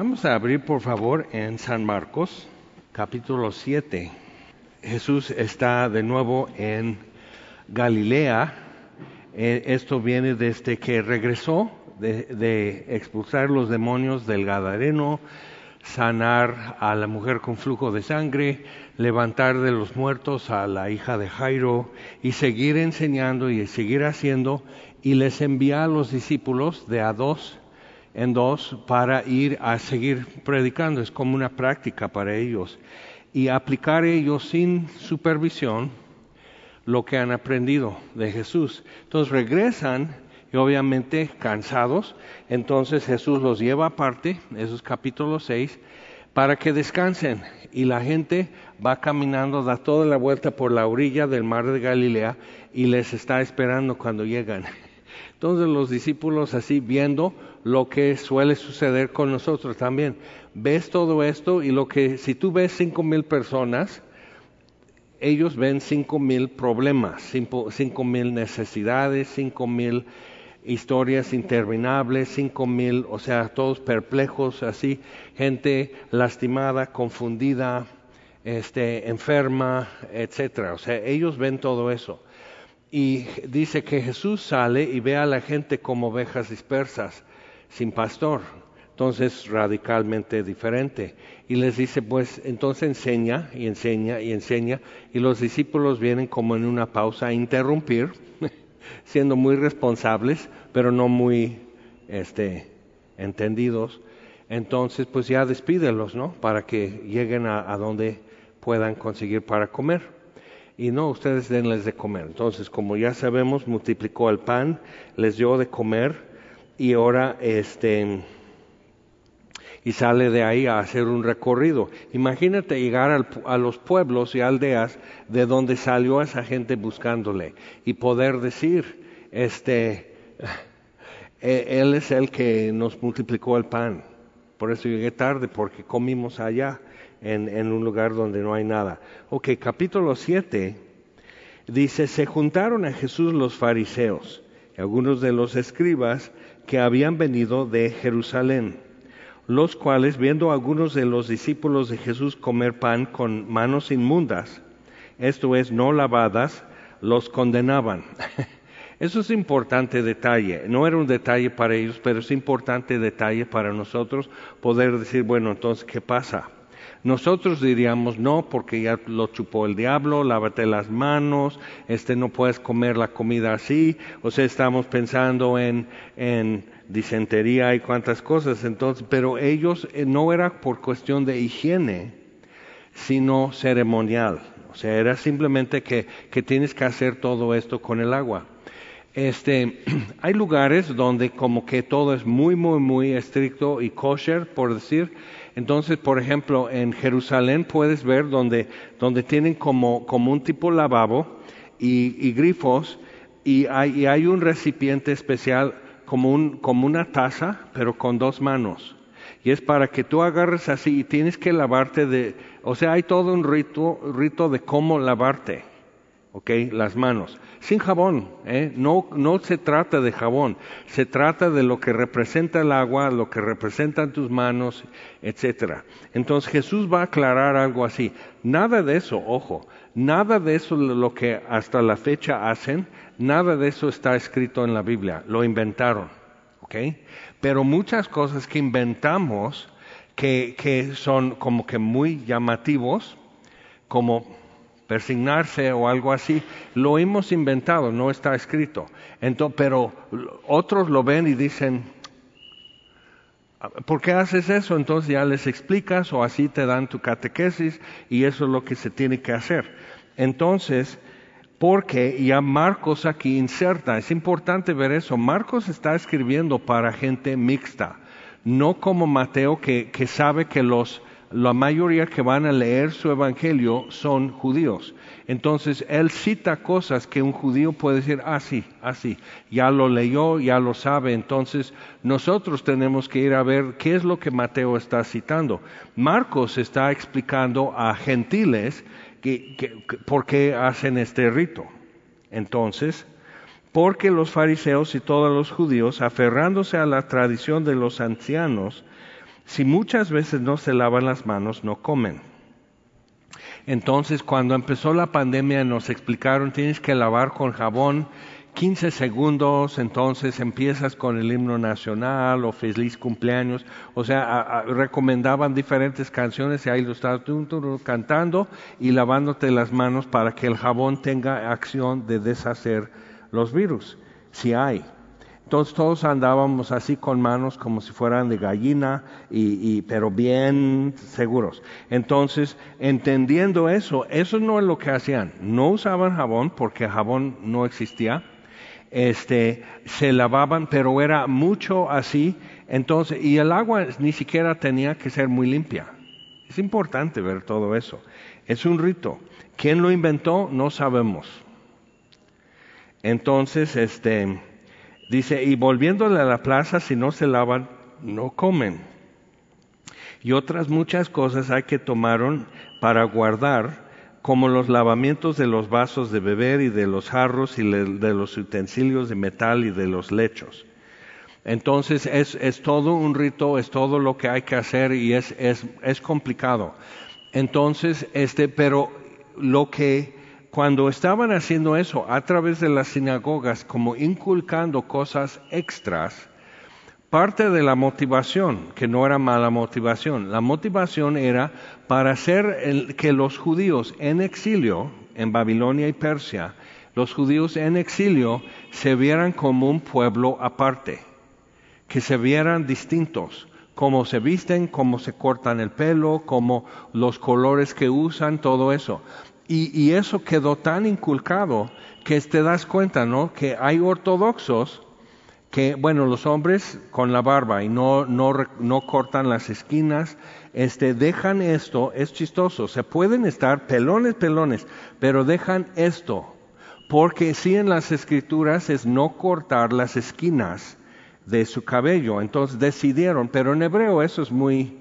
Vamos a abrir por favor en San Marcos, capítulo 7. Jesús está de nuevo en Galilea. Eh, esto viene desde que regresó de, expulsar los demonios del Gadareno, sanar a la mujer con flujo de sangre, levantar de los muertos a la hija de Jairo y seguir enseñando y seguir haciendo y les envía a los discípulos de a dos en dos para ir a seguir predicando. Es como una práctica para ellos. Y aplicar ellos sin supervisión lo que han aprendido de Jesús. Entonces regresan y obviamente cansados. Entonces Jesús los lleva aparte, esos capítulos 6, para que descansen. Y la gente va caminando, da toda la vuelta por la orilla del mar de Galilea y les está esperando cuando llegan. Entonces los discípulos así viendo lo que suele suceder con nosotros también. Ves todo esto y lo que, si tú ves cinco mil personas, ellos ven cinco mil problemas, cinco, mil necesidades, cinco mil historias interminables, cinco mil, o sea, todos perplejos, así, gente lastimada, confundida, este, enferma, etcétera. O sea, ellos ven todo eso. Y dice que Jesús sale y ve a la gente como ovejas dispersas sin pastor. Entonces, radicalmente diferente. Y les dice, pues, entonces enseña y enseña y enseña. Y los discípulos vienen como en una pausa a interrumpir, siendo muy responsables, pero no muy este, entendidos. Entonces, pues ya despídelos, ¿no? Para que lleguen a, a donde puedan conseguir para comer. Y no, ustedes denles de comer. Entonces, como ya sabemos, multiplicó el pan, les dio de comer y ahora este y sale de ahí a hacer un recorrido. Imagínate llegar a los pueblos y aldeas de donde salió esa gente buscándole y poder decir, este, eh, él es el que nos multiplicó el pan. Por eso llegué tarde, porque comimos allá, en, en un lugar donde no hay nada. Ok, capítulo 7 dice, se juntaron a Jesús los fariseos y algunos de los escribas que habían venido de Jerusalén, los cuales, viendo a algunos de los discípulos de Jesús comer pan con manos inmundas, esto es, no lavadas, los condenaban. Eso es importante detalle. No era un detalle para ellos, pero es importante detalle para nosotros poder decir, bueno, entonces, ¿qué pasa? Nosotros diríamos no, porque ya lo chupó el diablo, lávate las manos, este no puedes comer la comida así, o sea, estamos pensando en, en disentería y cuantas cosas, entonces, pero ellos eh, no era por cuestión de higiene, sino ceremonial, o sea, era simplemente que, que tienes que hacer todo esto con el agua. Este, hay lugares donde como que todo es muy, muy, muy estricto y kosher, por decir, entonces, por ejemplo, en Jerusalén puedes ver donde, donde tienen como, como un tipo lavabo y, grifos y hay, y hay, un recipiente especial como, un, como una taza, pero con dos manos. Y es para que tú agarres así y tienes que lavarte de, o sea, hay todo un rito, rito de cómo lavarte, ¿ok? Las manos sin jabón. ¿eh? No, no se trata de jabón, se trata de lo que representa el agua, lo que representan tus manos, etcétera. Entonces Jesús va a aclarar algo así. Nada de eso, ojo, nada de eso lo que hasta la fecha hacen, nada de eso está escrito en la Biblia, lo inventaron. ¿ok? Pero muchas cosas que inventamos que, que son como que muy llamativos, como persignarse o algo así, lo hemos inventado, no está escrito. Entonces, pero otros lo ven y dicen, ¿por qué haces eso? Entonces ya les explicas o así te dan tu catequesis y eso es lo que se tiene que hacer. Entonces, porque ya Marcos aquí inserta, es importante ver eso, Marcos está escribiendo para gente mixta, no como Mateo que, que sabe que los la mayoría que van a leer su evangelio son judíos. Entonces, él cita cosas que un judío puede decir, ah, sí, así, ah, ya lo leyó, ya lo sabe. Entonces, nosotros tenemos que ir a ver qué es lo que Mateo está citando. Marcos está explicando a gentiles que, por qué hacen este rito. Entonces, porque los fariseos y todos los judíos, aferrándose a la tradición de los ancianos, Si muchas veces no se lavan las manos, no comen. Entonces, cuando empezó la pandemia, nos explicaron, tienes que lavar con jabón 15 segundos, entonces empiezas con el himno nacional o feliz cumpleaños, o sea, recomendaban diferentes canciones y ahí lo estabas cantando y lavándote las manos para que el jabón tenga acción de deshacer los virus, si hay. Entonces todos andábamos así con manos como si fueran de gallina, y, pero bien seguros. Entonces, entendiendo eso, eso no es lo que hacían. No usaban jabón porque jabón no existía. Este, se lavaban, pero era mucho así. Entonces, y el agua ni siquiera tenía que ser muy limpia. Es importante ver todo eso. Es un rito. ¿Quién lo inventó? No sabemos. Entonces, este, Dice, y volviéndole a la plaza, si no se lavan, no comen. Y otras muchas cosas hay que tomaron para guardar, como los lavamientos de los vasos de beber y de los jarros y de los utensilios de metal y de los lechos. Entonces es, es todo un rito, es todo lo que hay que hacer y es, es, es complicado. Entonces, este, pero lo que cuando estaban haciendo eso a través de las sinagogas, como inculcando cosas extras, parte de la motivación, que no era mala motivación, la motivación era para hacer que los judíos en exilio, en Babilonia y Persia, los judíos en exilio se vieran como un pueblo aparte, que se vieran distintos, cómo se visten, cómo se cortan el pelo, cómo los colores que usan, todo eso. Y, eso quedó tan inculcado que te das cuenta, ¿no? Que hay ortodoxos que, bueno, los hombres con la barba y no, no, no cortan las esquinas, este, dejan esto, es chistoso, se pueden estar pelones, pelones, pero dejan esto, porque sí en las escrituras es no cortar las esquinas de su cabello, entonces decidieron, pero en hebreo eso es muy,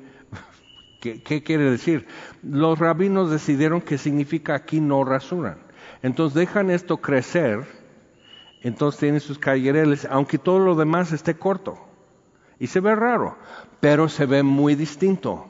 ¿Qué, quiere decir? Los rabinos decidieron que significa aquí no rasuran. Entonces dejan esto crecer, entonces tienen sus callereles, aunque todo lo demás esté corto. Y se ve raro, pero se ve muy distinto.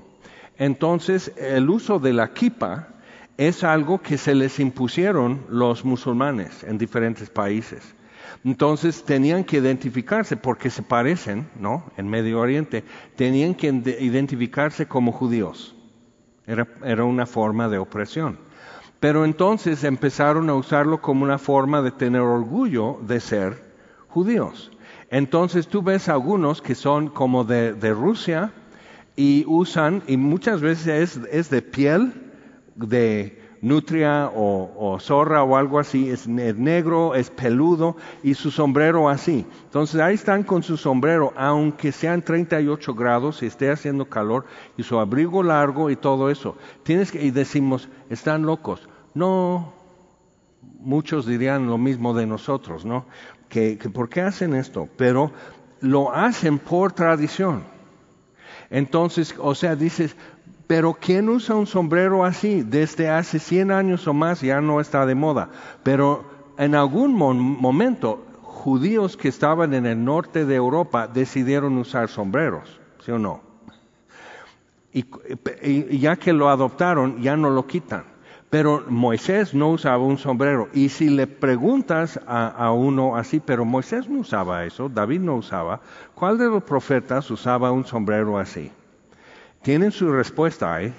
Entonces el uso de la kipa es algo que se les impusieron los musulmanes en diferentes países. Entonces tenían que identificarse porque se parecen, ¿no? En Medio Oriente, tenían que identificarse como judíos. Era, era una forma de opresión. Pero entonces empezaron a usarlo como una forma de tener orgullo de ser judíos. Entonces tú ves algunos que son como de, Rusia y usan, y muchas veces es, es de piel de nutria o, zorra o algo así, es negro, es peludo y su sombrero así. Entonces ahí están con su sombrero, aunque sean 38 grados y esté haciendo calor y su abrigo largo y todo eso. Tienes que, y decimos, están locos. No, muchos dirían lo mismo de nosotros, ¿no? Que, que ¿por qué hacen esto? Pero lo hacen por tradición. Entonces, o sea, dices, pero ¿quién usa un sombrero así? Desde hace 100 años o más ya no está de moda. Pero en algún momento, judíos que estaban en el norte de Europa decidieron usar sombreros, ¿sí o no? Y, ya que lo adoptaron, ya no lo quitan. Pero Moisés no usaba un sombrero. Y si le preguntas a, a, uno así, pero Moisés no usaba eso, David no usaba, ¿cuál de los profetas usaba un sombrero así? Tienen su respuesta ahí.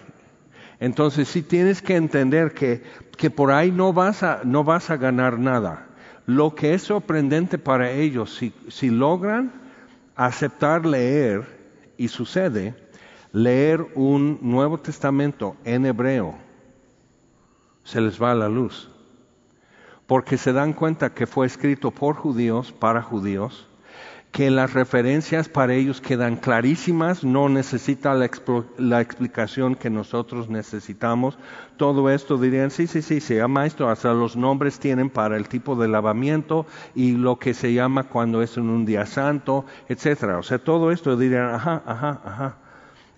Entonces sí tienes que entender que, que por ahí no vas, a, no vas a ganar nada. Lo que es sorprendente para ellos, si, si logran aceptar leer, y sucede, leer un Nuevo Testamento en hebreo, se les va la luz. Porque se dan cuenta que fue escrito por judíos, para judíos, que las referencias para ellos quedan clarísimas, no necesita la, explicación que nosotros necesitamos. Todo esto dirían, sí, sí, sí, se llama esto, hasta los nombres tienen para el tipo de lavamiento y lo que se llama cuando es en un día santo, etcétera. O sea, todo esto dirían, ajá, ajá, ajá.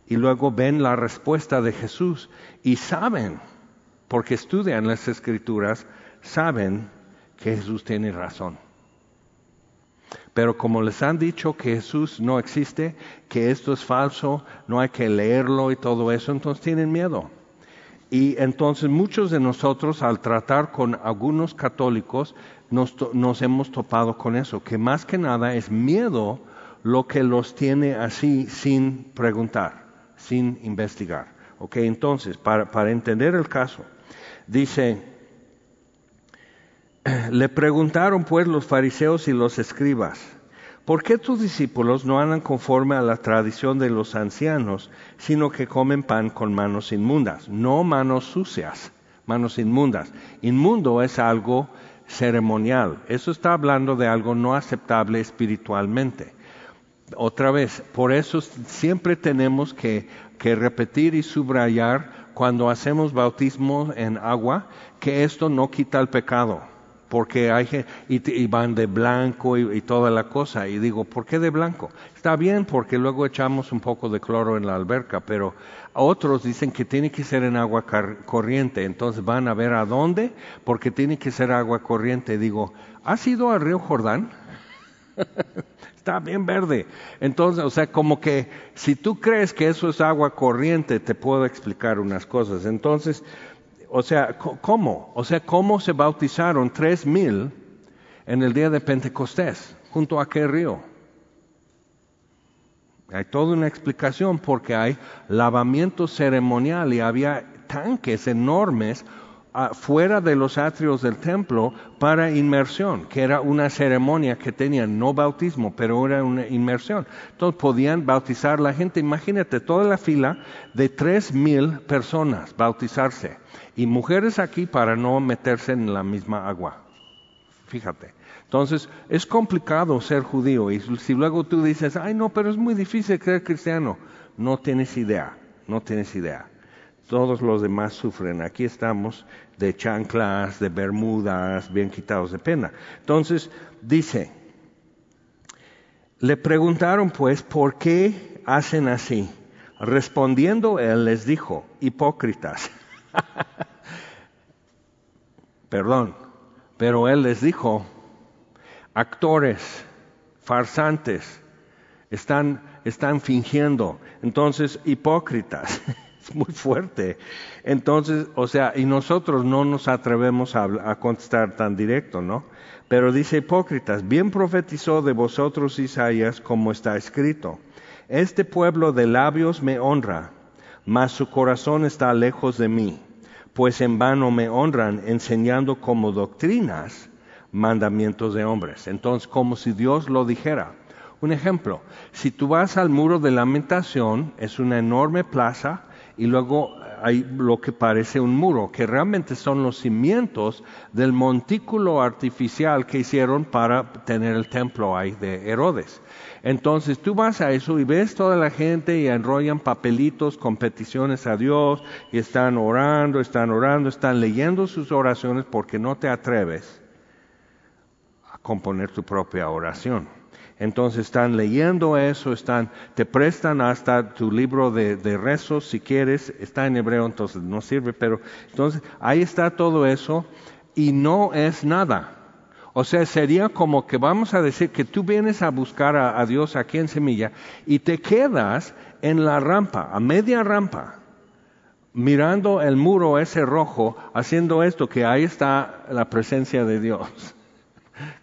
Y luego ven la respuesta de Jesús y saben, porque estudian las escrituras, saben que Jesús tiene razón. Pero como les han dicho que Jesús no existe, que esto es falso, no hay que leerlo y todo eso, entonces tienen miedo. Y entonces muchos de nosotros al tratar con algunos católicos nos, hemos topado con eso, que más que nada es miedo lo que los tiene así sin preguntar, sin investigar. Ok, entonces, para, para entender el caso, dice, le preguntaron pues los fariseos y los escribas, ¿por qué tus discípulos no andan conforme a la tradición de los ancianos, sino que comen pan con manos inmundas? No manos sucias, manos inmundas. Inmundo es algo ceremonial. Eso está hablando de algo no aceptable espiritualmente. Otra vez, por eso siempre tenemos que, repetir y subrayar cuando hacemos bautismo en agua que esto no quita el pecado porque hay y, van de blanco y, toda la cosa. Y digo, ¿por qué de blanco? Está bien porque luego echamos un poco de cloro en la alberca, pero otros dicen que tiene que ser en agua corriente. Entonces van a ver a dónde, porque tiene que ser agua corriente. Digo, ¿has ido al río Jordán? Está bien verde. Entonces, o sea, como que si tú crees que eso es agua corriente, te puedo explicar unas cosas. Entonces, o sea, ¿cómo? O sea, ¿cómo se bautizaron tres mil en el día de Pentecostés? ¿Junto a qué río? Hay toda una explicación porque hay lavamiento ceremonial y había tanques enormes fuera de los atrios del templo para inmersión, que era una ceremonia que tenían, no bautismo, pero era una inmersión. Entonces podían bautizar la gente. Imagínate toda la fila de tres mil personas bautizarse y mujeres aquí para no meterse en la misma agua. Fíjate. Entonces, es complicado ser judío y si luego tú dices, ay no, pero es muy difícil ser cristiano, no tienes idea, no tienes idea. Todos los demás sufren. Aquí estamos de chanclas, de bermudas, bien quitados de pena. Entonces, dice, le preguntaron pues, ¿por qué hacen así? Respondiendo él les dijo, hipócritas. Perdón, pero él les dijo, actores, farsantes, están, están fingiendo, entonces hipócritas. muy fuerte. Entonces, o sea, y nosotros no nos atrevemos a, a, contestar tan directo, ¿no? Pero dice hipócritas, bien profetizó de vosotros Isaías como está escrito. Este pueblo de labios me honra, mas su corazón está lejos de mí, pues en vano me honran enseñando como doctrinas mandamientos de hombres. Entonces, como si Dios lo dijera. Un ejemplo, si tú vas al muro de lamentación, es una enorme plaza y luego hay lo que parece un muro, que realmente son los cimientos del montículo artificial que hicieron para tener el templo ahí de Herodes. Entonces tú vas a eso y ves toda la gente y enrollan papelitos con peticiones a Dios y están orando, están orando, están leyendo sus oraciones porque no te atreves a componer tu propia oración. Entonces están leyendo eso, están, te prestan hasta tu libro de, rezos si quieres, está en hebreo entonces no sirve, pero entonces ahí está todo eso y no es nada. O sea, sería como que vamos a decir que tú vienes a buscar a, Dios aquí en Semilla y te quedas en la rampa, a media rampa, mirando el muro ese rojo, haciendo esto, que ahí está la presencia de Dios.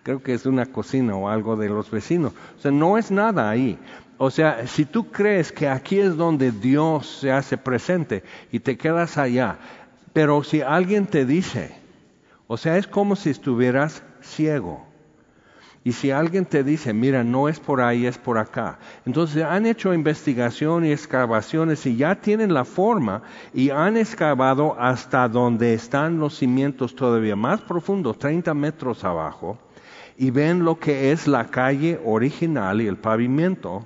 Creo que es una cocina o algo de los vecinos. O sea, no es nada ahí. O sea, si tú crees que aquí es donde Dios se hace presente y te quedas allá, pero si alguien te dice, o sea, es como si estuvieras ciego. Y si alguien te dice, mira, no es por ahí, es por acá. Entonces han hecho investigación y excavaciones y ya tienen la forma y han excavado hasta donde están los cimientos todavía más profundos, 30 metros abajo, y ven lo que es la calle original y el pavimento.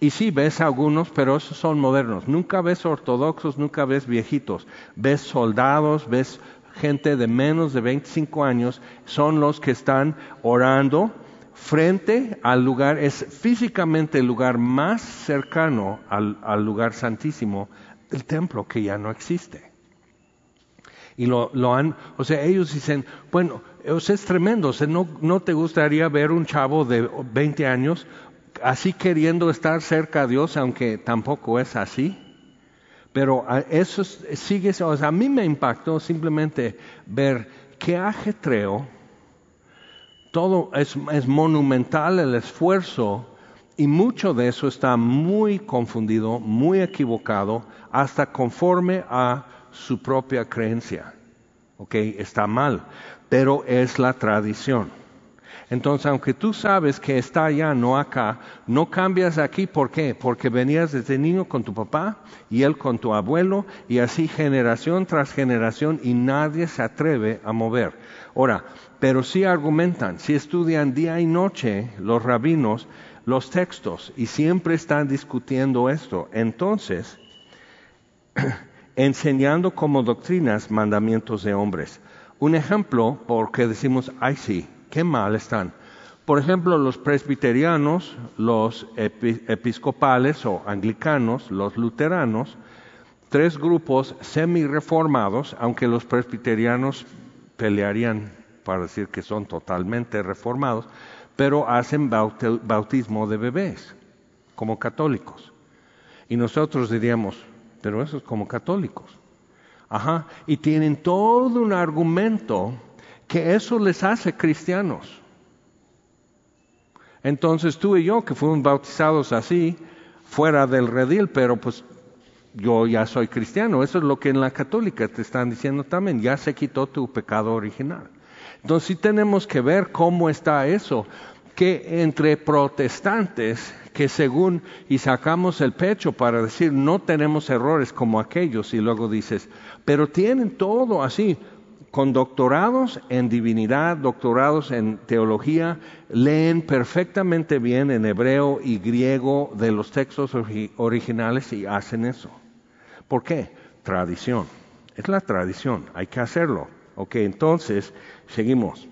Y sí ves algunos, pero esos son modernos. Nunca ves ortodoxos, nunca ves viejitos. Ves soldados, ves gente de menos de 25 años, son los que están orando frente al lugar, es físicamente el lugar más cercano al, lugar santísimo del templo que ya no existe. Y lo, lo, han, o sea, ellos dicen, bueno, o es tremendo. No te gustaría ver un chavo de 20 años así queriendo estar cerca a Dios, aunque tampoco es así. Pero eso sigue, o sea, a mí me impactó simplemente ver qué ajetreo, todo es, es monumental el esfuerzo y mucho de eso está muy confundido, muy equivocado, hasta conforme a su propia creencia. ¿Ok? Está mal, pero es la tradición. Entonces, aunque tú sabes que está allá, no acá, no cambias aquí. ¿Por qué? Porque venías desde niño con tu papá y él con tu abuelo y así generación tras generación y nadie se atreve a mover. Ahora, pero sí argumentan, si estudian día y noche los rabinos los textos y siempre están discutiendo esto. Entonces, enseñando como doctrinas mandamientos de hombres. Un ejemplo, porque decimos, ay sí, qué mal están. Por ejemplo, los presbiterianos, los episcopales o anglicanos, los luteranos, tres grupos semi-reformados, aunque los presbiterianos pelearían para decir que son totalmente reformados, pero hacen bautismo de bebés, como católicos. Y nosotros diríamos, pero eso es como católicos. Ajá, y tienen todo un argumento que eso les hace cristianos. Entonces tú y yo, que fuimos bautizados así, fuera del redil, pero pues yo ya soy cristiano. Eso es lo que en la católica te están diciendo también. Ya se quitó tu pecado original. Entonces sí tenemos que ver cómo está eso. Que entre protestantes, que según y sacamos el pecho para decir no tenemos errores como aquellos, y luego dices, pero tienen todo así con doctorados en divinidad, doctorados en teología, leen perfectamente bien en hebreo y griego de los textos originales y hacen eso. ¿Por qué? Tradición. Es la tradición, hay que hacerlo. Ok, entonces, seguimos.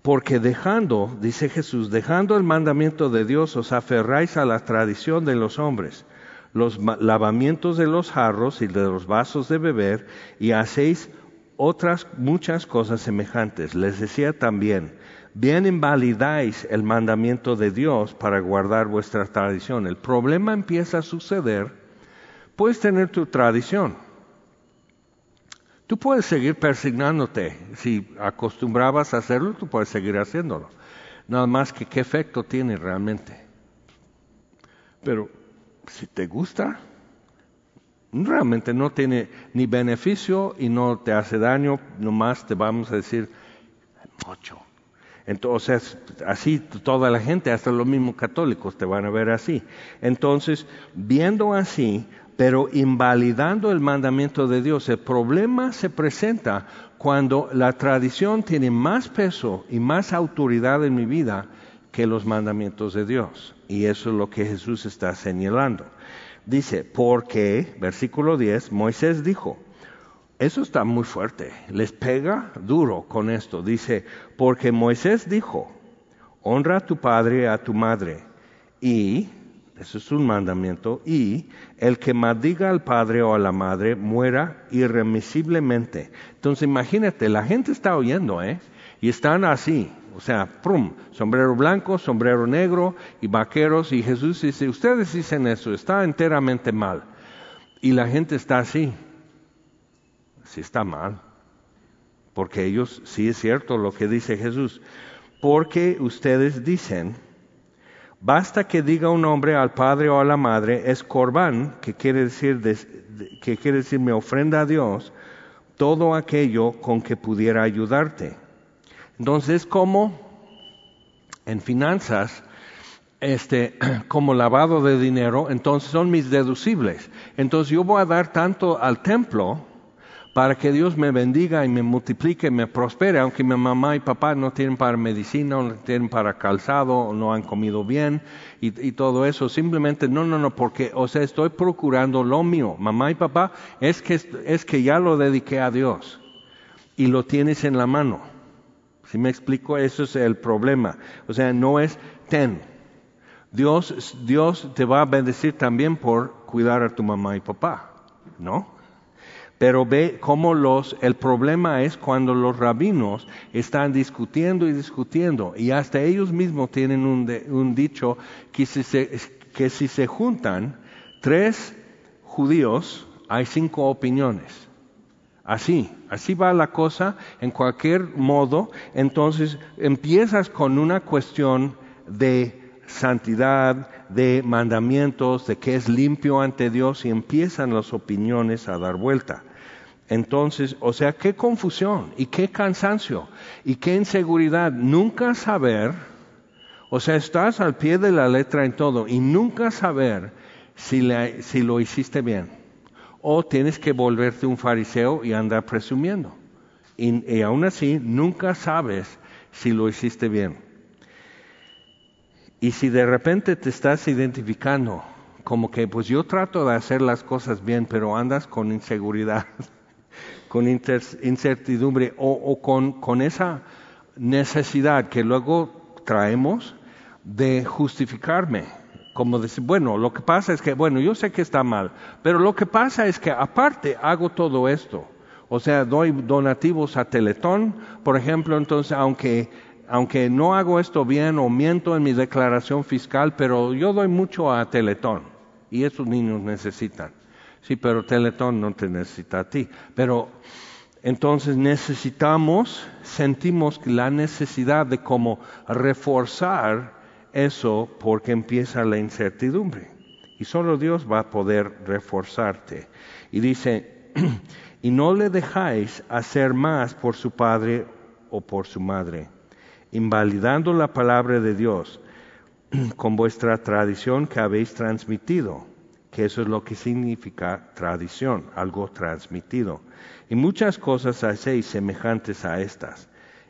Porque dejando, dice Jesús, dejando el mandamiento de Dios, os aferráis a la tradición de los hombres los lavamientos de los jarros y de los vasos de beber y hacéis otras muchas cosas semejantes. Les decía también, bien invalidáis el mandamiento de Dios para guardar vuestra tradición. El problema empieza a suceder, puedes tener tu tradición. Tú puedes seguir persignándote. Si acostumbrabas a hacerlo, tú puedes seguir haciéndolo. Nada más que qué efecto tiene realmente. Pero si te gusta, realmente no tiene ni beneficio y no te hace daño, nomás te vamos a decir mucho. Entonces, así toda la gente, hasta los mismos católicos te van a ver así. Entonces, viendo así, pero invalidando el mandamiento de Dios, el problema se presenta cuando la tradición tiene más peso y más autoridad en mi vida que los mandamientos de Dios. Y eso es lo que Jesús está señalando. Dice, porque, versículo 10, Moisés dijo, eso está muy fuerte, les pega duro con esto. Dice, porque Moisés dijo, honra a tu padre y a tu madre. Y, eso es un mandamiento, y el que maldiga al padre o a la madre muera irremisiblemente. Entonces imagínate, la gente está oyendo, ¿eh? Y están así, o sea, prum, sombrero blanco, sombrero negro y vaqueros. Y Jesús dice, ustedes dicen eso, está enteramente mal. Y la gente está así. Sí está mal. Porque ellos, sí es cierto lo que dice Jesús. Porque ustedes dicen, basta que diga un hombre al padre o a la madre, es corbán, que quiere decir, que quiere decir me ofrenda a Dios, todo aquello con que pudiera ayudarte entonces, como en finanzas, este, como lavado de dinero, entonces son mis deducibles. Entonces yo voy a dar tanto al templo para que Dios me bendiga y me multiplique y me prospere, aunque mi mamá y papá no tienen para medicina, no tienen para calzado, no han comido bien y, y, todo eso. Simplemente, no, no, no, porque, o sea, estoy procurando lo mío. Mamá y papá, es que, es que ya lo dediqué a Dios y lo tienes en la mano. Si me explico, eso es el problema. O sea, no es ten. Dios, Dios te va a bendecir también por cuidar a tu mamá y papá, ¿no? Pero ve cómo los, el problema es cuando los rabinos están discutiendo y discutiendo, y hasta ellos mismos tienen un, un dicho que si, se, que si se juntan tres judíos, hay cinco opiniones. Así, así va la cosa en cualquier modo. Entonces empiezas con una cuestión de santidad, de mandamientos, de que es limpio ante Dios y empiezan las opiniones a dar vuelta. Entonces, o sea, qué confusión y qué cansancio y qué inseguridad. Nunca saber, o sea, estás al pie de la letra en todo y nunca saber si, si lo hiciste bien. O tienes que volverte un fariseo y andar presumiendo. Y, y aún así, nunca sabes si lo hiciste bien. Y si de repente te estás identificando como que pues yo trato de hacer las cosas bien, pero andas con inseguridad con incertidumbre o, con, con esa necesidad que luego traemos de justificarme. Como decir, bueno, lo que pasa es que, bueno, yo sé que está mal, pero lo que pasa es que aparte hago todo esto. O sea, doy donativos a Teletón, por ejemplo, entonces, aunque, aunque no hago esto bien o miento en mi declaración fiscal, pero yo doy mucho a Teletón y esos niños necesitan. Sí, pero Teletón no te necesita a ti. Pero entonces necesitamos, sentimos la necesidad de como reforzar eso porque empieza la incertidumbre. Y solo Dios va a poder reforzarte. Y dice, y no le dejáis hacer más por su padre o por su madre, invalidando la palabra de Dios con vuestra tradición que habéis transmitido que eso es lo que significa tradición, algo transmitido. Y muchas cosas hacéis semejantes a estas,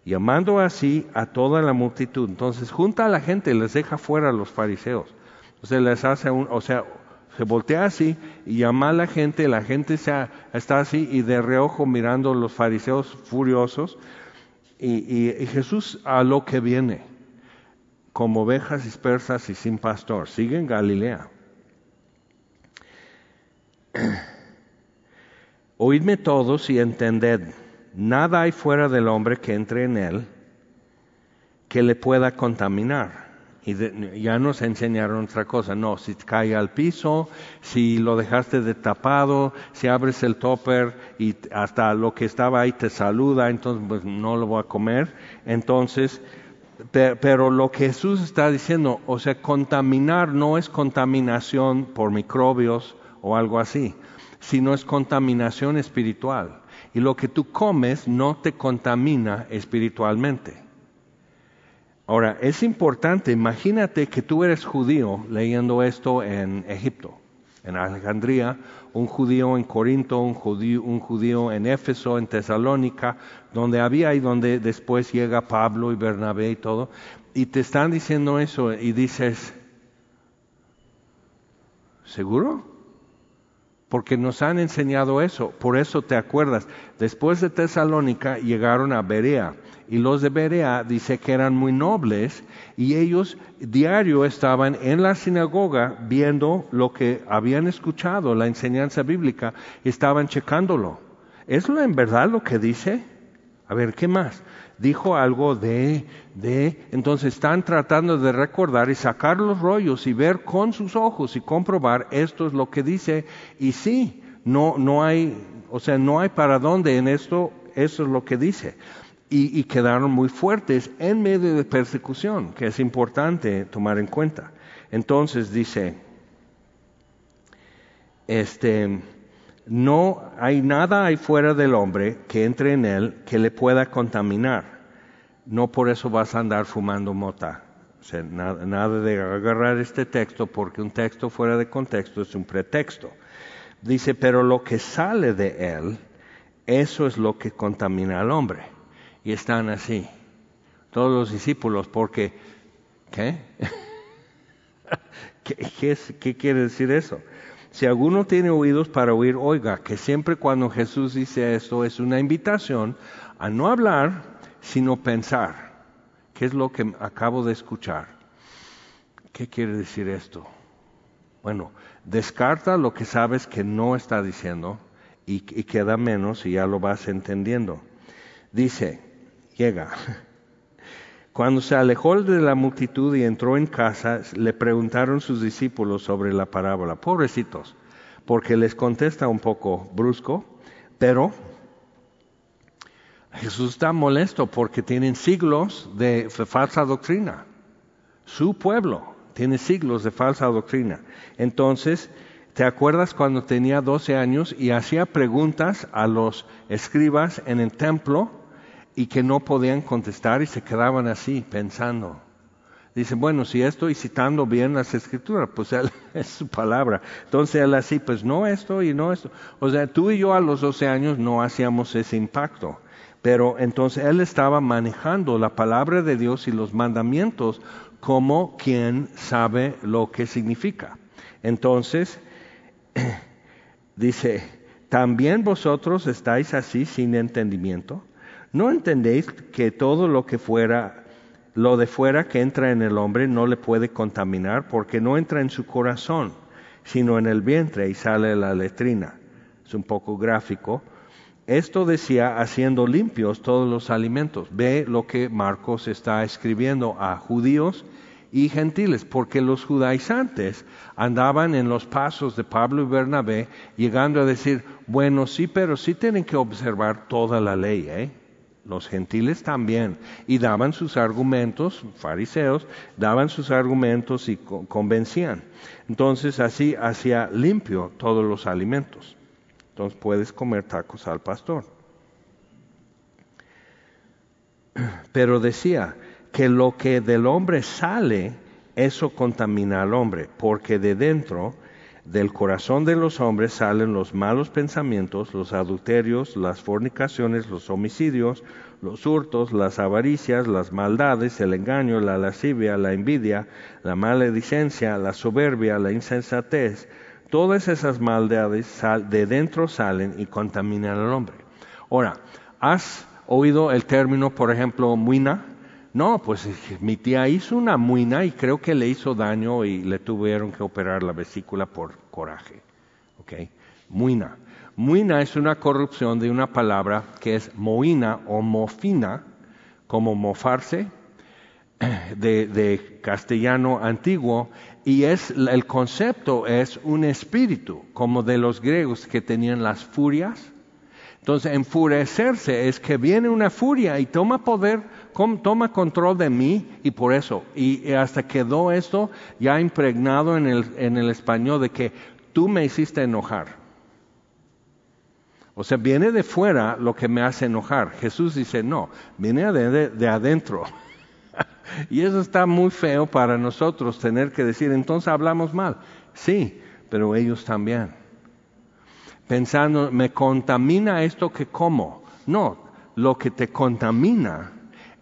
llamando así a toda la multitud. Entonces junta a la gente les deja fuera a los fariseos. Sea, les hace un, o sea, se voltea así y llama a la gente, la gente se, está así y de reojo mirando a los fariseos furiosos. Y, y Jesús a lo que viene, como ovejas dispersas y sin pastor, sigue en Galilea. Oídme todos y entended, nada hay fuera del hombre que entre en él que le pueda contaminar. Y ya nos enseñaron otra cosa, no, si cae al piso, si lo dejaste de tapado, si abres el topper y hasta lo que estaba ahí te saluda, entonces pues no lo voy a comer. Entonces, pero lo que Jesús está diciendo, o sea, contaminar no es contaminación por microbios, o algo así, sino es contaminación espiritual. Y lo que tú comes no te contamina espiritualmente. Ahora, es importante, imagínate que tú eres judío leyendo esto en Egipto, en Alejandría, un judío en Corinto, un judío, un judío en Éfeso, en Tesalónica, donde había y donde después llega Pablo y Bernabé y todo, y te están diciendo eso y dices, ¿seguro? Porque nos han enseñado eso. Por eso te acuerdas, después de Tesalónica llegaron a Berea y los de Berea dice que eran muy nobles y ellos diario estaban en la sinagoga viendo lo que habían escuchado, la enseñanza bíblica, estaban checándolo. ¿Es en verdad lo que dice? A ver, ¿qué más? Dijo algo de, de, entonces están tratando de recordar y sacar los rollos y ver con sus ojos y comprobar esto es lo que dice y sí, no, no hay, o sea, no hay para dónde en esto, eso es lo que dice. Y, y quedaron muy fuertes en medio de persecución, que es importante tomar en cuenta. Entonces dice, este, no hay nada ahí fuera del hombre que entre en él que le pueda contaminar. No por eso vas a andar fumando mota. nada, de agarrar este texto porque un texto fuera de contexto es un pretexto. Dice, pero lo que sale de él, eso es lo que contamina al hombre. Y están así, todos los discípulos, porque, ¿qué? qué quiere decir eso? Si alguno tiene oídos para oír, oiga, que siempre cuando Jesús dice esto es una invitación a no hablar, sino pensar. ¿Qué es lo que acabo de escuchar? ¿Qué quiere decir esto? Bueno, descarta lo que sabes que no está diciendo y, queda menos y ya lo vas entendiendo. Dice, llega. Cuando se alejó de la multitud y entró en casa, le preguntaron sus discípulos sobre la parábola. Pobrecitos, porque les contesta un poco brusco, pero Jesús está molesto porque tienen siglos de falsa doctrina. Su pueblo tiene siglos de falsa doctrina. Entonces, ¿te acuerdas cuando tenía 12 años y hacía preguntas a los escribas en el templo y que no podían contestar y se quedaban así pensando? Dice, bueno, si estoy citando bien las escrituras, pues él, es su palabra. Entonces él así, pues no esto y no esto. O sea, tú y yo a los 12 años no hacíamos ese impacto. Pero entonces él estaba manejando la palabra de Dios y los mandamientos como quien sabe lo que significa. Entonces, dice, ¿también vosotros estáis así sin entendimiento? ¿No entendéis que todo lo que fuera, lo de fuera que entra en el hombre no le puede contaminar porque no entra en su corazón, sino en el vientre y sale la letrina? Es un poco gráfico, esto decía haciendo limpios todos los alimentos. Ve lo que Marcos está escribiendo a judíos y gentiles, porque los judaizantes andaban en los pasos de Pablo y Bernabé, llegando a decir, bueno, sí, pero sí tienen que observar toda la ley, ¿eh? Los gentiles también. Y daban sus argumentos, fariseos, daban sus argumentos y convencían. Entonces así hacía limpio todos los alimentos. Entonces puedes comer tacos al pastor. Pero decía que lo que del hombre sale, eso contamina al hombre, porque de dentro del corazón de los hombres salen los malos pensamientos, los adulterios, las fornicaciones, los homicidios, los hurtos, las avaricias, las maldades, el engaño, la lascivia, la envidia, la maledicencia, la soberbia, la insensatez Todas esas maldades de dentro salen y contaminan al hombre. Ahora, ¿has oído el término, por ejemplo, muina? No, pues mi tía hizo una muina y creo que le hizo daño y le tuvieron que operar la vesícula por coraje. ¿Ok? Muina. Muina es una corrupción de una palabra que es moina o mofina, como mofarse, de, castellano antiguo y es el concepto es un espíritu como de los griegos que tenían las furias entonces enfurecerse es que viene una furia y toma poder toma control de mí y por eso y hasta quedó esto ya impregnado en el, en el español de que tú me hiciste enojar o sea, viene de fuera lo que me hace enojar. Jesús dice, no, viene de adentro. y eso está muy feo para nosotros tener que decir, entonces hablamos mal. Sí, pero ellos también. Pensando, me contamina esto que como. No, lo que te contamina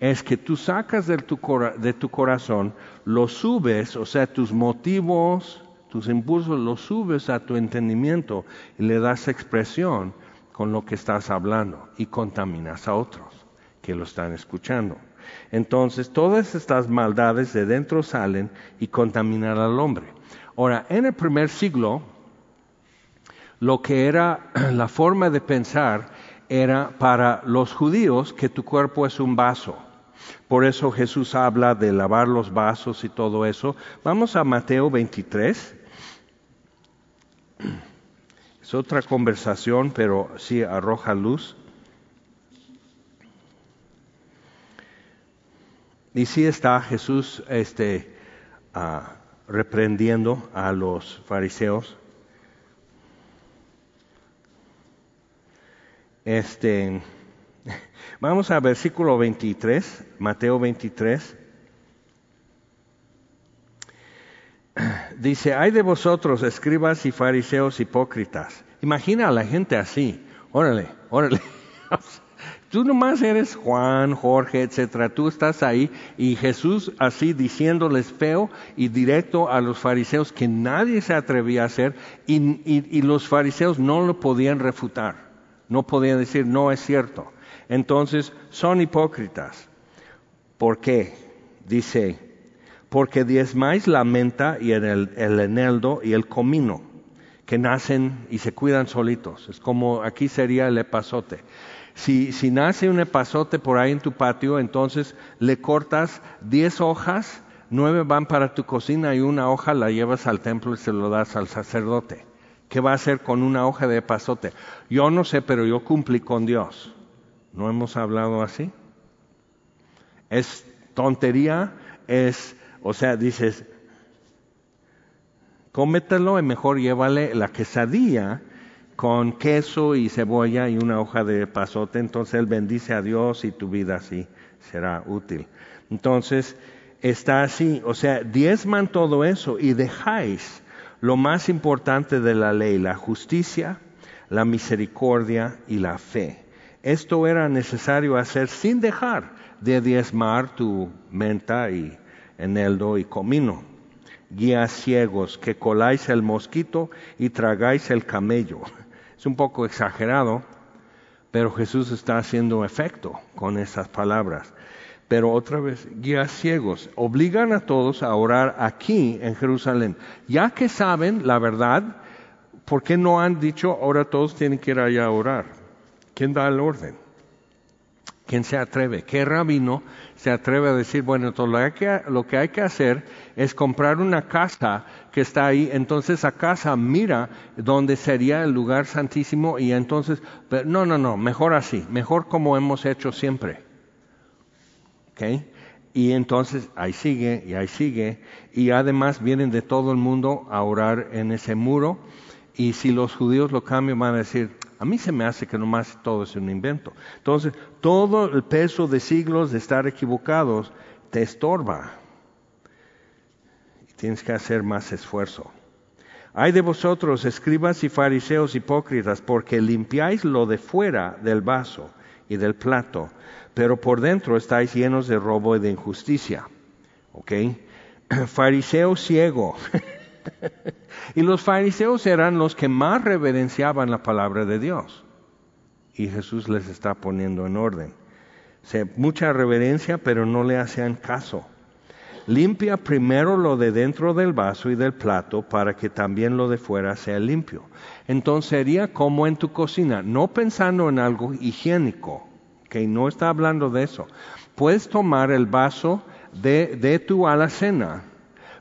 es que tú sacas de tu, de tu corazón, lo subes, o sea, tus motivos, tus impulsos, los subes a tu entendimiento y le das expresión con lo que estás hablando y contaminas a otros que lo están escuchando. Entonces todas estas maldades de dentro salen y contaminan al hombre. Ahora, en el primer siglo, lo que era la forma de pensar era para los judíos que tu cuerpo es un vaso. Por eso Jesús habla de lavar los vasos y todo eso. Vamos a Mateo 23. Es otra conversación, pero sí arroja luz. Y sí está Jesús este, ah, reprendiendo a los fariseos. Este, vamos al versículo 23, Mateo 23. Dice, hay de vosotros, escribas y fariseos hipócritas. Imagina a la gente así. Órale, órale. Tú nomás eres Juan, Jorge, etcétera. Tú estás ahí y Jesús así diciéndoles feo y directo a los fariseos que nadie se atrevía a hacer y, los fariseos no lo podían refutar. No podían decir no es cierto. Entonces son hipócritas. ¿Por qué? Dice, porque diezmáis la menta y el, el eneldo y el comino, que nacen y se cuidan solitos. Es como aquí sería el epazote. Si, si nace un epazote por ahí en tu patio, entonces le cortas 10 hojas, nueve van para tu cocina y una hoja la llevas al templo y se lo das al sacerdote. ¿Qué va a hacer con una hoja de epazote? Yo no sé, pero yo cumplí con Dios. ¿No hemos hablado así? Es tontería, es, o sea, dices, cómetelo y mejor llévale la quesadilla con queso y cebolla y una hoja de pasote, entonces Él bendice a Dios y tu vida así será útil. Entonces, está así, o sea, diezman todo eso y dejáis lo más importante de la ley, la justicia, la misericordia y la fe. Esto era necesario hacer sin dejar de diezmar tu menta y eneldo y comino guías ciegos, que coláis el mosquito y tragáis el camello. Es un poco exagerado, pero Jesús está haciendo efecto con esas palabras. Pero otra vez, guías ciegos, obligan a todos a orar aquí en Jerusalén. Ya que saben la verdad, ¿por qué no han dicho ahora todos tienen que ir allá a orar? ¿Quién da el orden? ¿Quién se atreve? ¿Qué rabino se atreve a decir, bueno, todo lo, que, lo que hay que hacer es comprar una casa que está ahí, entonces a casa mira dónde sería el lugar santísimo y entonces, no, no, no, mejor así, mejor como hemos hecho siempre. ¿Ok? Y entonces ahí sigue y ahí sigue y además vienen de todo el mundo a orar en ese muro y si los judíos lo cambian van a decir, a mí se me hace que nomás todo es un invento. Entonces, todo el peso de siglos de estar equivocados te estorba. Y tienes que hacer más esfuerzo. Hay de vosotros, escribas y fariseos hipócritas, porque limpiáis lo de fuera del vaso y del plato, pero por dentro estáis llenos de robo y de injusticia. ¿Ok? Fariseo ciego. y los fariseos eran los que más reverenciaban la palabra de Dios. Y Jesús les está poniendo en orden. mucha reverencia, pero no le hacían caso. Limpia primero lo de dentro del vaso y del plato para que también lo de fuera sea limpio. Entonces sería como en tu cocina, no pensando en algo higiénico, que no está hablando de eso. Puedes tomar el vaso de, de tu alacena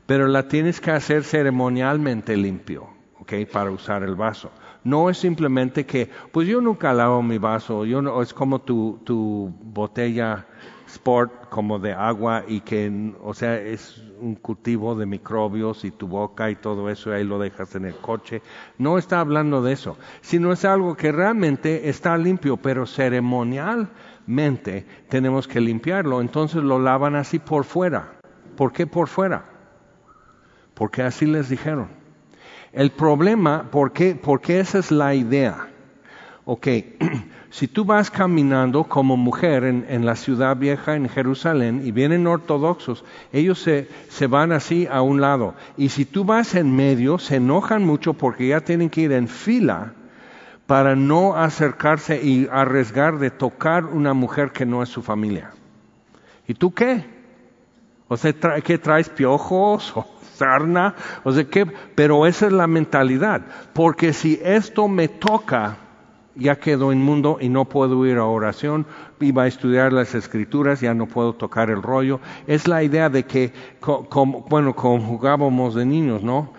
pero la tienes que hacer ceremonialmente limpio, ¿ok? Para usar el vaso. No es simplemente que, pues yo nunca lavo mi vaso, yo no, es como tu, tu botella sport como de agua y que, o sea, es un cultivo de microbios y tu boca y todo eso, y ahí lo dejas en el coche. No está hablando de eso, sino es algo que realmente está limpio, pero ceremonialmente tenemos que limpiarlo. Entonces lo lavan así por fuera. ¿Por qué por fuera? porque así les dijeron. El problema, ¿por qué? Porque esa es la idea. Ok, si tú vas caminando como mujer en, la ciudad vieja, en Jerusalén, y vienen ortodoxos, ellos se, van así a un lado. Y si tú vas en medio, se enojan mucho porque ya tienen que ir en fila para no acercarse y arriesgar de tocar una mujer que no es su familia. ¿Y tú qué? O sea, ¿qué traes piojos? sarna, o sea que, pero esa es la mentalidad, porque si esto me toca, ya quedo inmundo y no puedo ir a oración, iba a estudiar las escrituras, ya no puedo tocar el rollo. Es la idea de que, como, bueno, como jugábamos de niños, ¿no?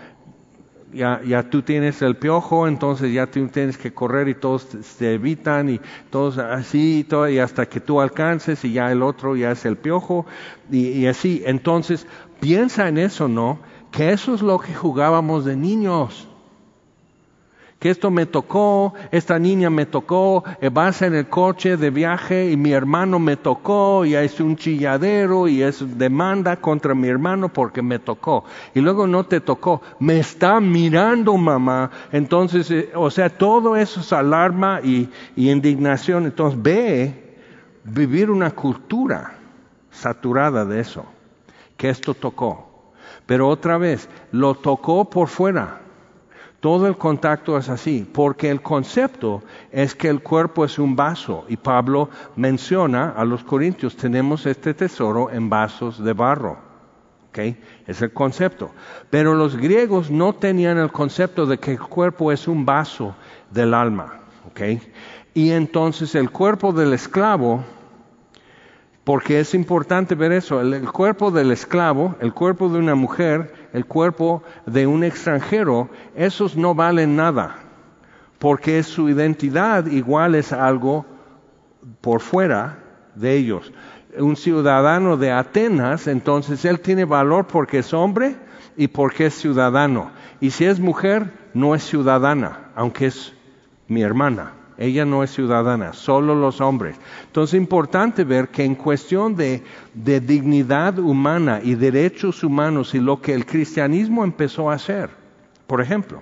Ya, ya, tú tienes el piojo, entonces ya tú tienes que correr y todos te evitan y todos así y, todo, y hasta que tú alcances y ya el otro ya es el piojo y así. Entonces, Piensa en eso, ¿no? Que eso es lo que jugábamos de niños. Que esto me tocó, esta niña me tocó, eh, vas en el coche de viaje y mi hermano me tocó y es un chilladero y es demanda contra mi hermano porque me tocó. Y luego no te tocó, me está mirando mamá. Entonces, eh, o sea, todo eso es alarma y, y indignación. Entonces ve vivir una cultura saturada de eso que esto tocó. Pero otra vez, lo tocó por fuera. Todo el contacto es así, porque el concepto es que el cuerpo es un vaso. Y Pablo menciona a los corintios, tenemos este tesoro en vasos de barro. Es el concepto. Pero los griegos no tenían el concepto de que el cuerpo es un vaso del alma. Y entonces el cuerpo del esclavo, porque es importante ver eso, el, cuerpo del esclavo, el cuerpo de una mujer, el cuerpo de un extranjero, esos no valen nada, porque su identidad igual es algo por fuera de ellos un ciudadano de Atenas, entonces él tiene valor porque es hombre y porque es ciudadano. Y si es mujer, no es ciudadana, aunque es mi hermana. Ella no es ciudadana, solo los hombres. Entonces es importante ver que en cuestión de, dignidad humana y derechos humanos y lo que el cristianismo empezó a hacer, por ejemplo,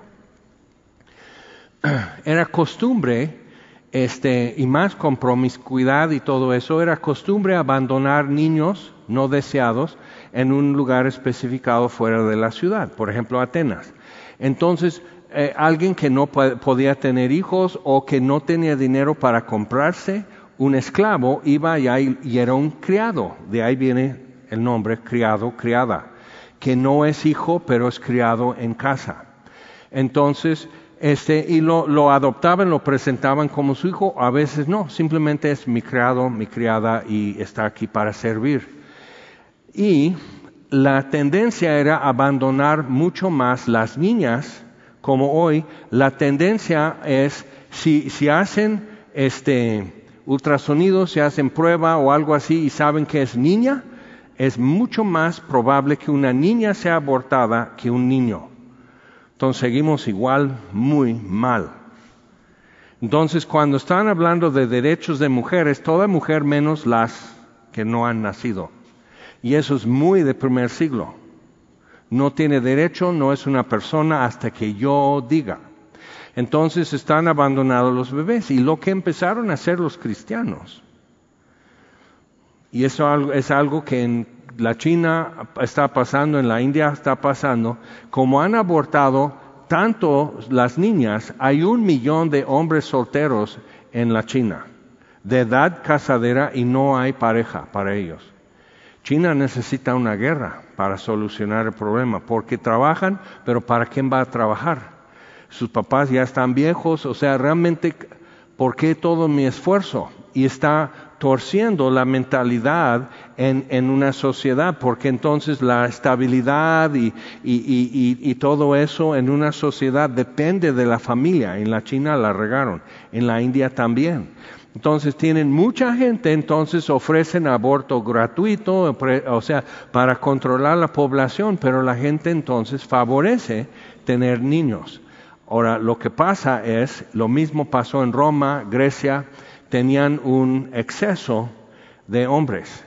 era costumbre este, y más con promiscuidad y todo eso, era costumbre abandonar niños no deseados en un lugar especificado fuera de la ciudad, por ejemplo Atenas. Entonces, eh, alguien que no podía tener hijos o que no tenía dinero para comprarse un esclavo iba y, y era un criado, de ahí viene el nombre criado, criada, que no es hijo, pero es criado en casa. Entonces, este, y lo, lo, adoptaban, lo presentaban como su hijo, a veces no, simplemente es mi criado, mi criada y está aquí para servir. Y la tendencia era abandonar mucho más las niñas, como hoy, la tendencia es, si, si hacen este ultrasonido, si hacen prueba o algo así y saben que es niña, es mucho más probable que una niña sea abortada que un niño. Entonces seguimos igual muy mal. Entonces cuando están hablando de derechos de mujeres, toda mujer menos las que no han nacido. Y eso es muy de primer siglo. No tiene derecho, no es una persona hasta que yo diga. Entonces están abandonados los bebés y lo que empezaron a hacer los cristianos. Y eso es algo que en la China está pasando, en la India está pasando, como han abortado tanto las niñas, hay un millón de hombres solteros en la China, de edad casadera y no hay pareja para ellos. China necesita una guerra para solucionar el problema, porque trabajan, pero ¿para quién va a trabajar? Sus papás ya están viejos, o sea, realmente, ¿por qué todo mi esfuerzo? Y está torciendo la mentalidad en, una sociedad, porque entonces la estabilidad y, y, todo eso en una sociedad depende de la familia. En la China la regaron, en la India también. Entonces tienen mucha gente, entonces ofrecen aborto gratuito, o sea, para controlar la población, pero la gente entonces favorece tener niños. Ahora, lo que pasa es, lo mismo pasó en Roma, Grecia, tenían un exceso de hombres.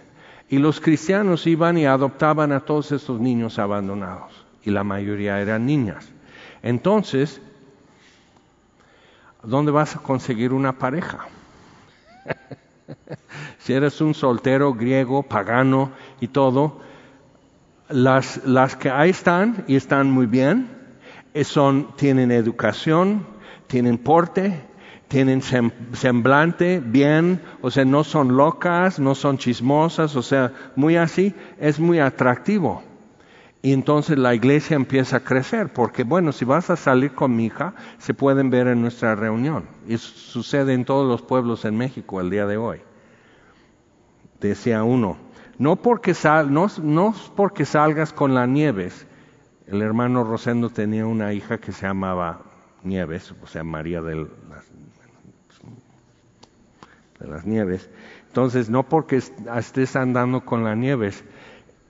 Y los cristianos iban y adoptaban a todos estos niños abandonados. Y la mayoría eran niñas. Entonces, ¿dónde vas a conseguir una pareja? si eres un soltero griego, pagano y todo, las, las que ahí están y están muy bien, eh, son, tienen educación, tienen porte, tienen semblante bien, o sea, no son locas, no son chismosas, o sea, muy así, es muy atractivo. Y entonces la iglesia empieza a crecer, porque bueno, si vas a salir con mi hija, se pueden ver en nuestra reunión. Y sucede en todos los pueblos en México el día de hoy. Decía uno, no porque, sal, no, no porque salgas con la Nieves. El hermano Rosendo tenía una hija que se llamaba Nieves, o sea, María del de las nieves. Entonces, no porque estés andando con las nieves,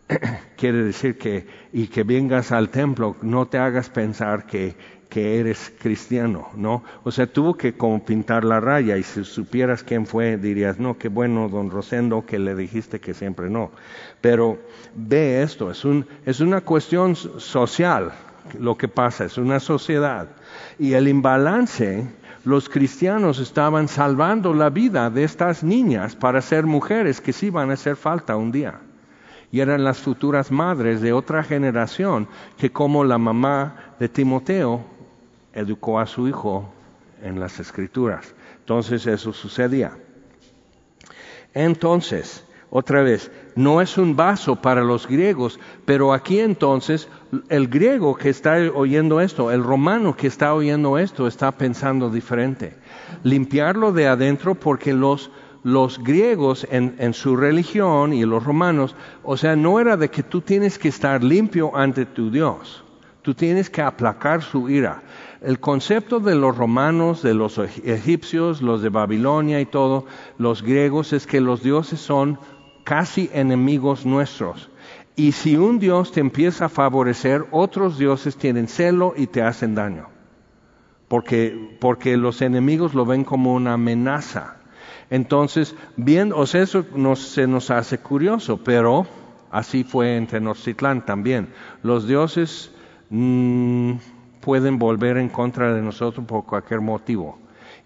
quiere decir que, y que vengas al templo, no te hagas pensar que, que eres cristiano, ¿no? O sea, tuvo que como pintar la raya y si supieras quién fue, dirías, no, qué bueno, don Rosendo, que le dijiste que siempre no. Pero ve esto, es, un, es una cuestión social lo que pasa, es una sociedad. Y el imbalance los cristianos estaban salvando la vida de estas niñas para ser mujeres que sí van a hacer falta un día. Y eran las futuras madres de otra generación que como la mamá de Timoteo educó a su hijo en las escrituras. Entonces eso sucedía. Entonces, otra vez, no es un vaso para los griegos, pero aquí entonces el griego que está oyendo esto, el romano que está oyendo esto, está pensando diferente. Limpiarlo de adentro porque los, los griegos en, su religión y los romanos, o sea, no era de que tú tienes que estar limpio ante tu Dios, tú tienes que aplacar su ira. El concepto de los romanos, de los egipcios, los de Babilonia y todo, los griegos, es que los dioses son casi enemigos nuestros. Y si un Dios te empieza a favorecer, otros dioses tienen celo y te hacen daño. Porque, porque los enemigos lo ven como una amenaza. Entonces, bien, o sea, eso se nos hace curioso, pero así fue en Tenochtitlán también. Los dioses mm, pueden volver en contra de nosotros por cualquier motivo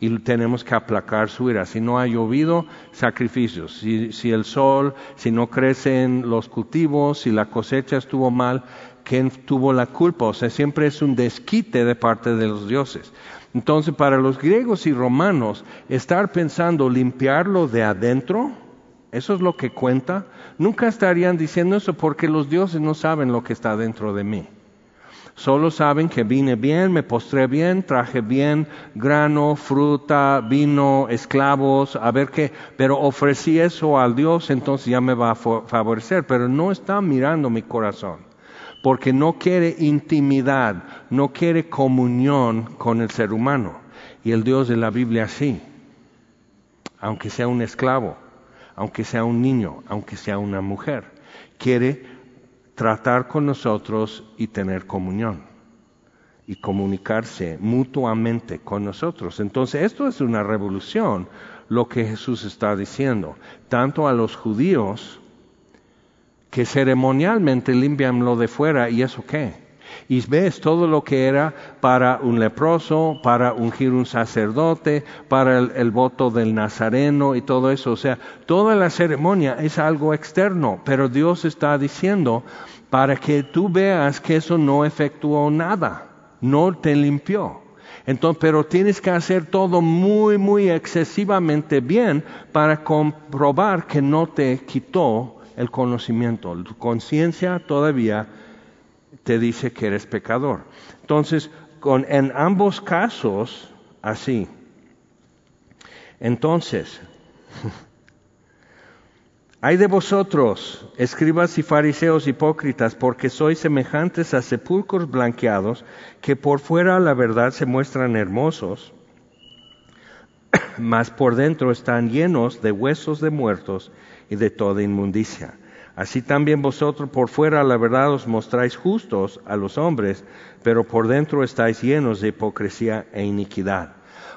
y tenemos que aplacar su ira. Si no ha llovido, sacrificios. Si, el sol, si no crecen los cultivos, si la cosecha estuvo mal, ¿quién tuvo la culpa? O sea, siempre es un desquite de parte de los dioses. Entonces, para los griegos y romanos, estar pensando limpiarlo de adentro, eso es lo que cuenta. Nunca estarían diciendo eso porque los dioses no saben lo que está dentro de mí. Solo saben que vine bien, me postré bien, traje bien grano, fruta, vino, esclavos, a ver qué, pero ofrecí eso al Dios, entonces ya me va a favorecer, pero no está mirando mi corazón, porque no quiere intimidad, no quiere comunión con el ser humano. Y el Dios de la Biblia sí, aunque sea un esclavo, aunque sea un niño, aunque sea una mujer, quiere tratar con nosotros y tener comunión y comunicarse mutuamente con nosotros. Entonces, esto es una revolución, lo que Jesús está diciendo, tanto a los judíos que ceremonialmente limpian lo de fuera, ¿y eso qué? Y ves todo lo que era para un leproso, para ungir un sacerdote, para el, voto del nazareno y todo eso. O sea, toda la ceremonia es algo externo, pero Dios está diciendo para que tú veas que eso no efectuó nada, no te limpió. Entonces, pero tienes que hacer todo muy, muy excesivamente bien para comprobar que no te quitó el conocimiento. Tu conciencia todavía te dice que eres pecador. Entonces, con, en ambos casos, así. Entonces, hay de vosotros, escribas y fariseos hipócritas, porque sois semejantes a sepulcros blanqueados, que por fuera la verdad se muestran hermosos, mas por dentro están llenos de huesos de muertos y de toda inmundicia. Así también vosotros por fuera la verdad os mostráis justos a los hombres, pero por dentro estáis llenos de hipocresía e iniquidad.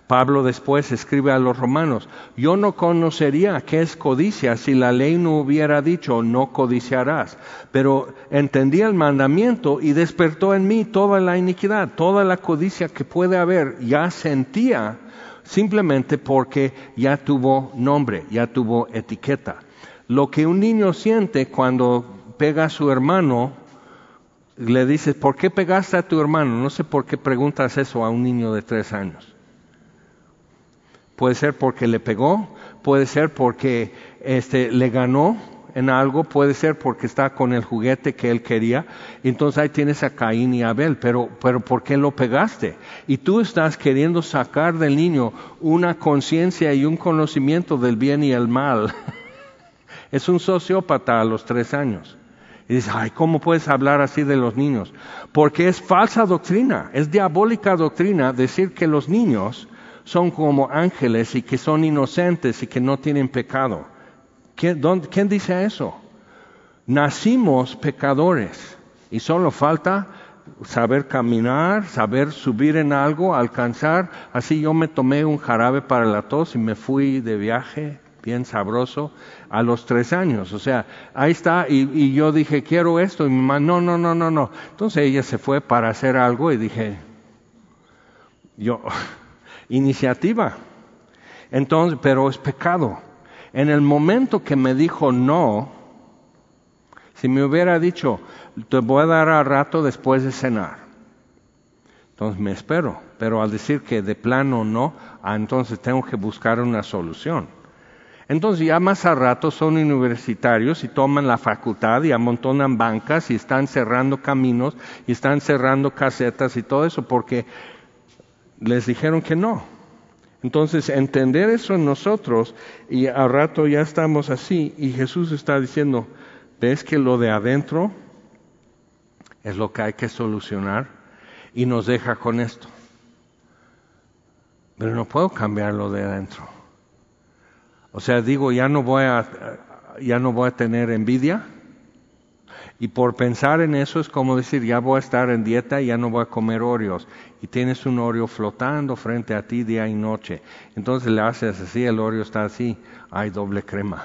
Pablo después escribe a los romanos, yo no conocería qué es codicia si la ley no hubiera dicho no codiciarás, pero entendí el mandamiento y despertó en mí toda la iniquidad, toda la codicia que puede haber, ya sentía simplemente porque ya tuvo nombre, ya tuvo etiqueta. Lo que un niño siente cuando pega a su hermano, le dices, ¿por qué pegaste a tu hermano? No sé por qué preguntas eso a un niño de tres años. Puede ser porque le pegó, puede ser porque este, le ganó en algo, puede ser porque está con el juguete que él quería. Entonces ahí tienes a Caín y Abel, pero, pero ¿por qué lo pegaste? Y tú estás queriendo sacar del niño una conciencia y un conocimiento del bien y el mal. Es un sociópata a los tres años. Y dice, ay, ¿cómo puedes hablar así de los niños? Porque es falsa doctrina, es diabólica doctrina decir que los niños son como ángeles y que son inocentes y que no tienen pecado. ¿Quién, ¿quién dice eso? Nacimos pecadores y solo falta saber caminar, saber subir en algo, alcanzar. Así yo me tomé un jarabe para la tos y me fui de viaje bien sabroso, a los tres años. O sea, ahí está, y, yo dije, quiero esto, y mi mamá, no, no, no, no, no. Entonces ella se fue para hacer algo y dije, yo, iniciativa. Entonces, pero es pecado. En el momento que me dijo no, si me hubiera dicho, te voy a dar a rato después de cenar. Entonces me espero, pero al decir que de plano no, ah, entonces tengo que buscar una solución. Entonces ya más a rato son universitarios y toman la facultad y amontonan bancas y están cerrando caminos y están cerrando casetas y todo eso porque les dijeron que no. Entonces entender eso en nosotros y a rato ya estamos así y Jesús está diciendo, ¿ves que lo de adentro es lo que hay que solucionar? Y nos deja con esto. Pero no puedo cambiar lo de adentro. O sea, digo, ya no voy a, ya no voy a tener envidia. Y por pensar en eso es como decir, ya voy a estar en dieta y ya no voy a comer Oreos. Y tienes un Oreo flotando frente a ti día y noche. Entonces le haces así, el Oreo está así, hay doble crema.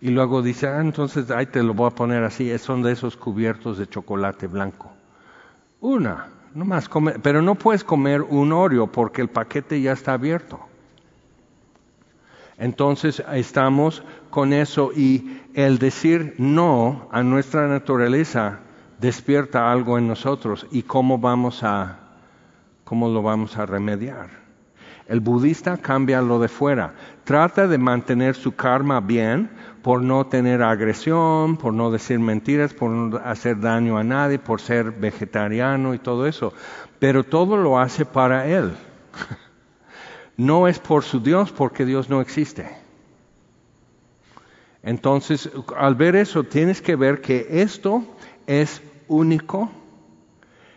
Y luego dice, ah, entonces ahí te lo voy a poner así, son de esos cubiertos de chocolate blanco. Una, no más comer, pero no puedes comer un Oreo porque el paquete ya está abierto. Entonces estamos con eso y el decir no a nuestra naturaleza despierta algo en nosotros y cómo vamos a cómo lo vamos a remediar. El budista cambia lo de fuera, trata de mantener su karma bien por no tener agresión, por no decir mentiras, por no hacer daño a nadie, por ser vegetariano y todo eso, pero todo lo hace para él. no es por su Dios porque Dios no existe. Entonces, al ver eso, tienes que ver que esto es único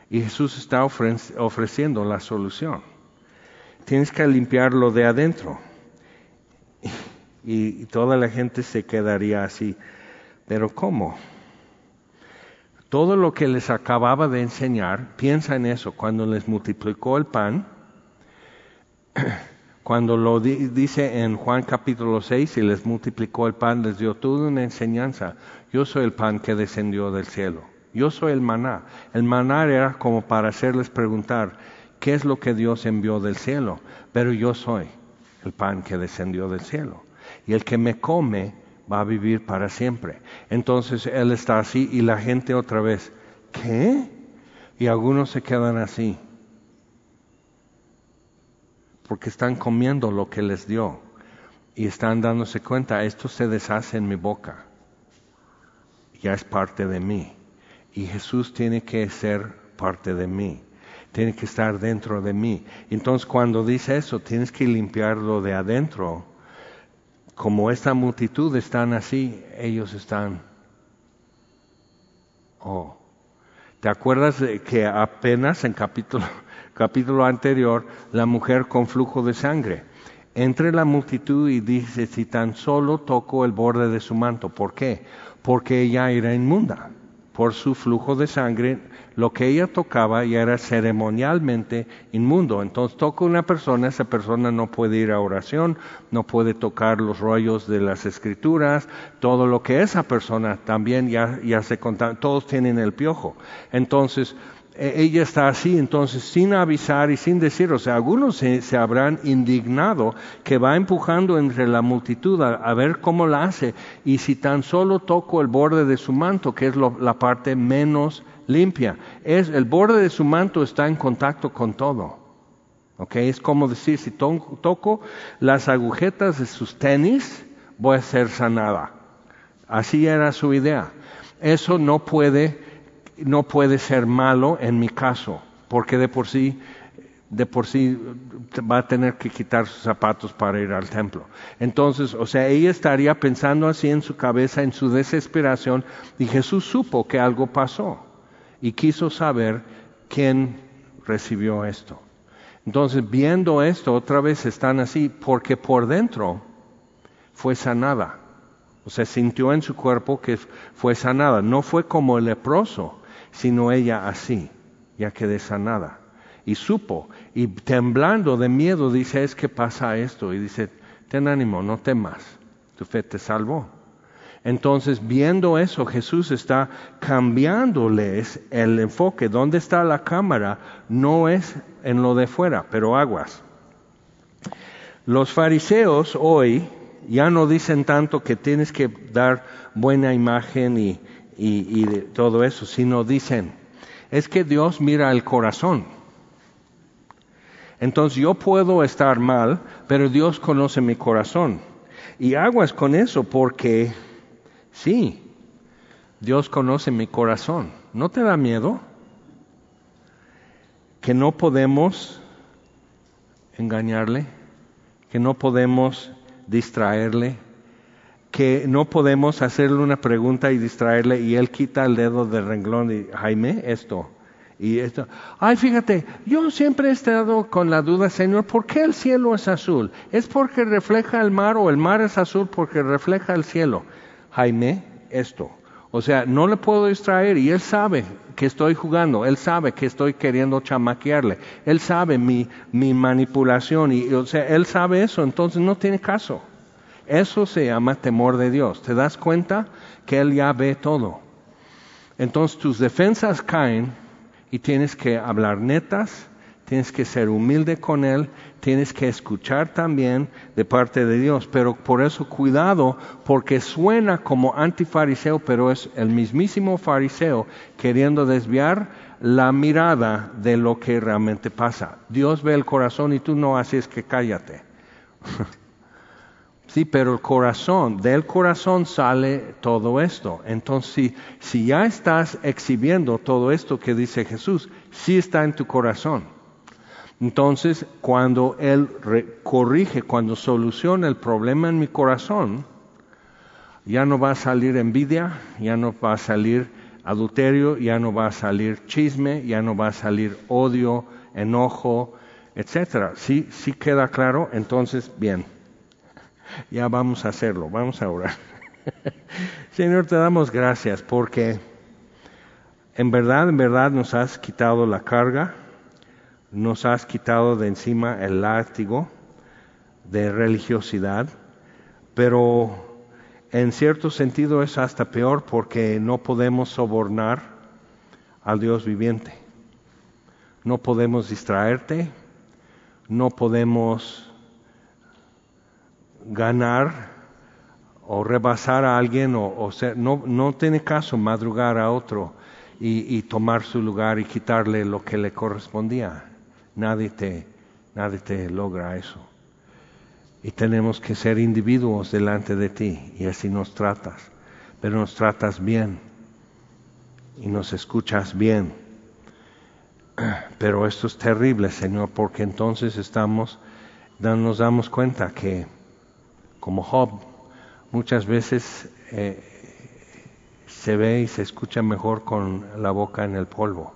y Jesús está ofreciendo la solución. Tienes que limpiarlo de adentro. Y, toda la gente se quedaría así. Pero ¿cómo? Todo lo que les acababa de enseñar, piensa en eso, cuando les multiplicó el pan, cuando lo dice en Juan capítulo 6 y les multiplicó el pan, les dio toda una enseñanza. Yo soy el pan que descendió del cielo. Yo soy el maná. El maná era como para hacerles preguntar, ¿qué es lo que Dios envió del cielo? Pero yo soy el pan que descendió del cielo. Y el que me come va a vivir para siempre. Entonces Él está así y la gente otra vez, ¿qué? Y algunos se quedan así porque están comiendo lo que les dio y están dándose cuenta, esto se deshace en mi boca, ya es parte de mí. Y Jesús tiene que ser parte de mí, tiene que estar dentro de mí. Entonces cuando dice eso, tienes que limpiarlo de adentro. Como esta multitud están así, ellos están... Oh, ¿te acuerdas que apenas en capítulo capítulo anterior, la mujer con flujo de sangre. Entre la multitud y dice, si tan solo toco el borde de su manto, ¿por qué? Porque ella era inmunda. Por su flujo de sangre, lo que ella tocaba ya era ceremonialmente inmundo. Entonces toca una persona, esa persona no puede ir a oración, no puede tocar los rollos de las escrituras, todo lo que esa persona también ya, ya se contamina, todos tienen el piojo. Entonces, ella está así, entonces sin avisar y sin decir, o sea, algunos se, habrán indignado que va empujando entre la multitud a, ver cómo la hace y si tan solo toco el borde de su manto, que es la parte menos limpia, es el borde de su manto está en contacto con todo. Okay, es como decir, si toco las agujetas de sus tenis, voy a ser sanada. Así era su idea. Eso no puede no puede ser malo en mi caso, porque de por sí de por sí va a tener que quitar sus zapatos para ir al templo. Entonces, o sea, ella estaría pensando así en su cabeza, en su desesperación, y Jesús supo que algo pasó y quiso saber quién recibió esto. Entonces, viendo esto, otra vez están así, porque por dentro fue sanada. O sea, sintió en su cuerpo que fue sanada. No fue como el leproso, sino ella así, ya quedé sanada. Y supo, y temblando de miedo, dice, es que pasa esto. Y dice, ten ánimo, no temas, tu fe te salvó. Entonces, viendo eso, Jesús está cambiándoles el enfoque. ¿Dónde está la cámara? No es en lo de fuera, pero aguas. Los fariseos hoy ya no dicen tanto que tienes que dar buena imagen y, y, de todo eso, sino dicen, es que Dios mira el corazón. Entonces yo puedo estar mal, pero Dios conoce mi corazón. Y aguas con eso porque sí, Dios conoce mi corazón. ¿No te da miedo? Que no podemos engañarle, que no podemos distraerle, que no podemos hacerle una pregunta y distraerle y él quita el dedo del renglón y Jaime, esto. Y esto, ay, fíjate, yo siempre he estado con la duda, Señor, ¿por qué el cielo es azul? ¿Es porque refleja el mar o el mar es azul porque refleja el cielo? Jaime, esto. O sea, no le puedo distraer y él sabe que estoy jugando, él sabe que estoy queriendo chamaquearle, él sabe mi, mi manipulación y, o sea, él sabe eso, entonces no tiene caso. Eso se llama temor de Dios. ¿Te das cuenta que él ya ve todo? Entonces tus defensas caen y tienes que hablar netas, tienes que ser humilde con Él, tienes que escuchar también de parte de Dios. Pero por eso cuidado, porque suena como antifariseo, pero es el mismísimo fariseo queriendo desviar la mirada de lo que realmente pasa. Dios ve el corazón y tú no haces que cállate. Sí, pero el corazón, del corazón sale todo esto. Entonces, si, si ya estás exhibiendo todo esto que dice Jesús, sí está en tu corazón. Entonces, cuando Él corrige, cuando soluciona el problema en mi corazón, ya no va a salir envidia, ya no va a salir adulterio, ya no va a salir chisme, ya no va a salir odio, enojo, etcétera. Sí, sí queda claro. Entonces, bien ya vamos a hacerlo, vamos a orar. Señor, te damos gracias porque en verdad, en verdad nos has quitado la carga, nos has quitado de encima el látigo de religiosidad, pero en cierto sentido es hasta peor porque no podemos sobornar al Dios viviente. No podemos distraerte, no podemos ganar o rebasar a alguien o, ser, no, no tiene caso madrugar a otro y, tomar su lugar y quitarle lo que le correspondía. Nadie te, nadie te logra eso. Y tenemos que ser individuos delante de ti y así nos tratas. Pero nos tratas bien y nos escuchas bien. Pero esto es terrible, Señor, porque entonces estamos, nos damos cuenta que como Job, muchas veces eh, se ve y se escucha mejor con la boca en el polvo,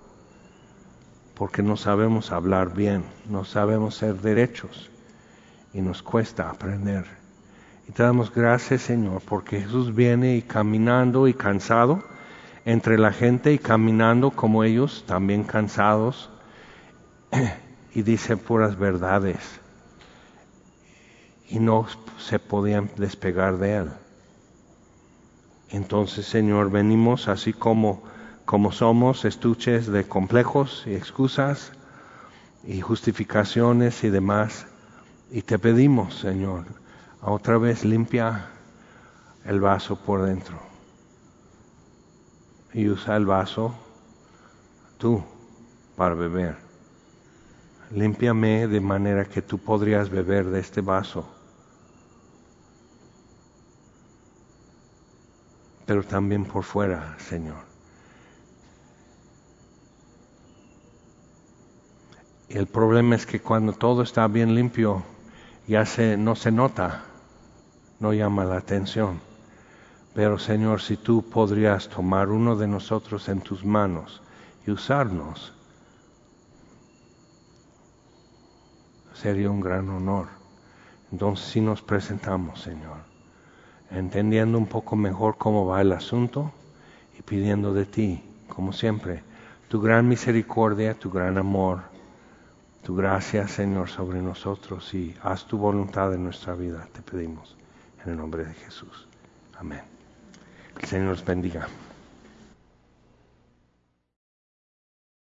porque no sabemos hablar bien, no sabemos ser derechos y nos cuesta aprender. Y te damos gracias, Señor, porque Jesús viene y caminando y cansado entre la gente y caminando como ellos, también cansados, y dice puras verdades y no se podían despegar de Él. Entonces, Señor, venimos así como, como somos, estuches de complejos y excusas y justificaciones y demás. Y te pedimos, Señor, otra vez limpia el vaso por dentro. Y usa el vaso tú para beber. Límpiame de manera que tú podrías beber de este vaso pero también por fuera, Señor. El problema es que cuando todo está bien limpio, ya se, no se nota, no llama la atención. Pero Señor, si tú podrías tomar uno de nosotros en tus manos y usarnos, sería un gran honor. Entonces si nos presentamos, Señor entendiendo un poco mejor cómo va el asunto y pidiendo de ti, como siempre, tu gran misericordia, tu gran amor, tu gracia, Señor, sobre nosotros y haz tu voluntad en nuestra vida, te pedimos, en el nombre de Jesús. Amén. El Señor los bendiga.